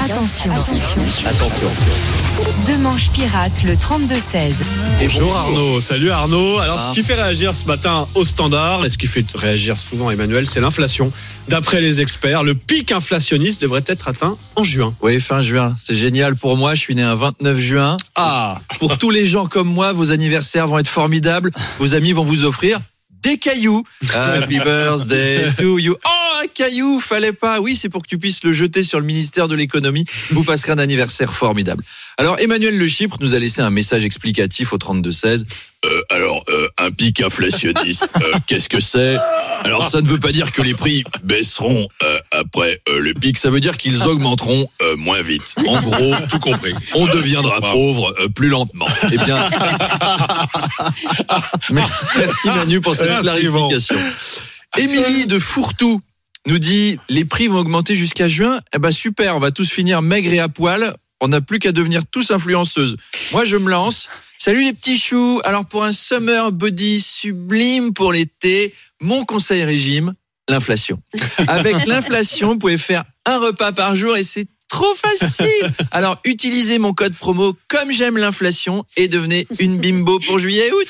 Attention. Attention. Deux manches pirates, le 32-16. Bonjour Arnaud. Salut Arnaud. Alors, ce qui fait réagir ce matin au standard, et ce qui fait réagir souvent Emmanuel, c'est l'inflation. D'après les experts, le pic inflationniste devrait être atteint en juin. Oui, fin juin. C'est génial pour moi. Je suis né un 29 juin. Ah Pour tous les gens comme moi, vos anniversaires vont être formidables. Vos amis vont vous offrir des cailloux. Happy birthday to you. Oh, un caillou, fallait pas. Oui, c'est pour que tu puisses le jeter sur le ministère de l'économie. Vous passerez un anniversaire formidable. Alors, Emmanuel Le Chypre nous a laissé un message explicatif au 32-16. Euh, alors, euh, un pic inflationniste, euh, qu'est-ce que c'est? Alors, ça ne veut pas dire que les prix baisseront euh, après euh, le pic, ça veut dire qu'ils augmenteront euh, moins vite. En gros, tout compris. On deviendra pauvre euh, plus lentement. Eh bien, merci Manu pour cette clarification. Émilie de Fourtou nous dit les prix vont augmenter jusqu'à juin. Eh ben super, on va tous finir maigres et à poil. On n'a plus qu'à devenir tous influenceuses. Moi, je me lance. Salut les petits choux. Alors pour un summer body sublime pour l'été, mon conseil régime, l'inflation. Avec l'inflation, vous pouvez faire un repas par jour et c'est trop facile. Alors utilisez mon code promo comme j'aime l'inflation et devenez une bimbo pour juillet et août.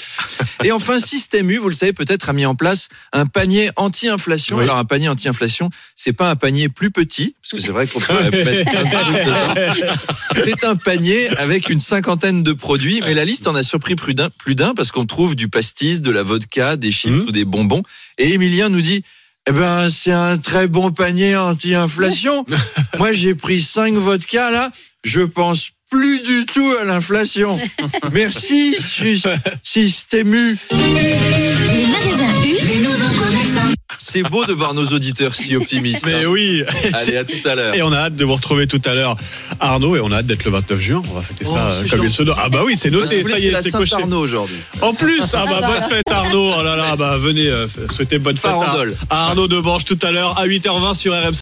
Et enfin, Système U, vous le savez peut-être, a mis en place un panier anti-inflation. Oui. Alors un panier anti-inflation, c'est pas un panier plus petit, parce que c'est vrai qu'on peut mettre dedans. C'est un panier avec une cinquantaine de produits, mais la liste en a surpris plus d'un, parce qu'on trouve du pastis, de la vodka, des chips Mhm. ou des bonbons. Et Emilien nous dit, eh ben, c'est un très bon panier anti-inflation. Moi, j'ai pris cinq vodkas, là. Je pense plus du tout à l'inflation. Merci, Système U. C'est beau de voir nos auditeurs si optimistes. Mais hein. oui Allez, à tout à l'heure. Et on a hâte de vous retrouver tout à l'heure, Arnaud, et on a hâte d'être le 29 juin. On va fêter Oh, ça euh, comme il se doit. Ah bah oui, c'est Bah, noté, voulez, ça y c'est est, c'est coché. Saint-Arnaud aujourd'hui. En plus, ah bah bonne fête Arnaud. Oh là là, bah venez euh, souhaiter bonne fête à, à Arnaud Debange tout à l'heure à 8h20 sur RMC.